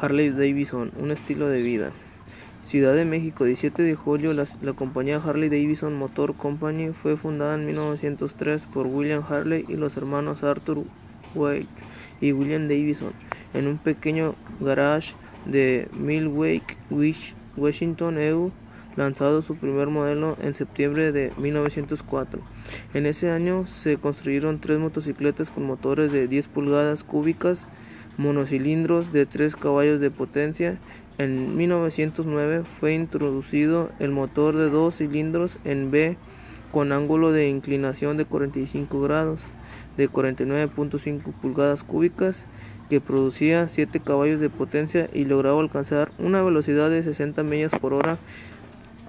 Harley Davidson, un estilo de vida. Ciudad de México, 17 de julio, la, compañía Harley Davidson Motor Company fue fundada en 1903 por William Harley y los hermanos Arthur White y William Davidson en un pequeño garage de Milwaukee, Washington, EU, lanzado su primer modelo en septiembre de 1904. En ese año se construyeron tres motocicletas con motores de 10 pulgadas cúbicas, monocilindros de 3 caballos de potencia. En 1909 fue introducido el motor de dos cilindros en B con ángulo de inclinación de 45 grados, de 49.5 pulgadas cúbicas, que producía 7 caballos de potencia y lograba alcanzar una velocidad de 60 millas por hora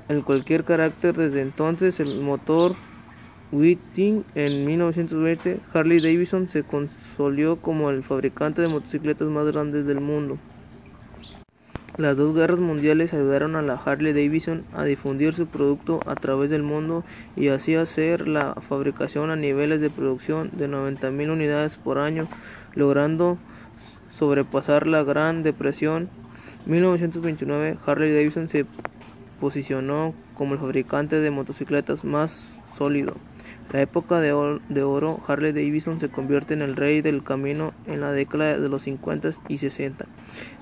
en cualquier carácter. Desde entonces, el motor Whiting en 1920, Harley Davidson se consolidó como el fabricante de motocicletas más grande del mundo. Las dos guerras mundiales ayudaron a la Harley Davidson a difundir su producto a través del mundo y así hacer la fabricación a niveles de producción de 90.000 unidades por año, logrando sobrepasar la Gran Depresión. 1929 Harley Davidson se posicionó como el fabricante de motocicletas más sólido. La época de oro, Harley Davidson se convierte en el rey del camino en la década de los 50 y 60.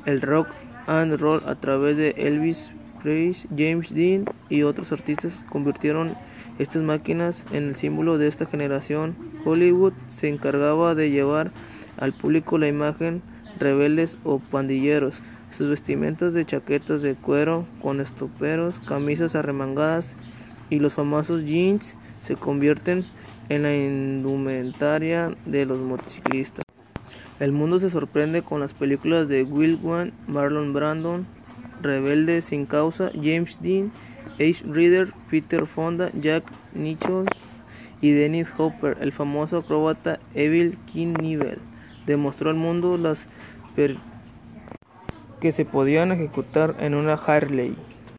El rock and roll a través de Elvis Presley, James Dean y otros artistas convirtieron estas máquinas en el símbolo de esta generación. Hollywood se encargaba de llevar al público la imagen rebeldes o pandilleros. Sus vestimentas de chaquetas de cuero con estoperos, camisas arremangadas y los famosos jeans se convierten en la indumentaria de los motociclistas. El mundo se sorprende con las películas de Will Wan, Marlon Brandon, Rebelde sin causa, James Dean, Ace Reader, Peter Fonda, Jack Nichols y Dennis Hopper. El famoso acróbata Evil Knievel demostró al mundo las que se podían ejecutar en una Harley.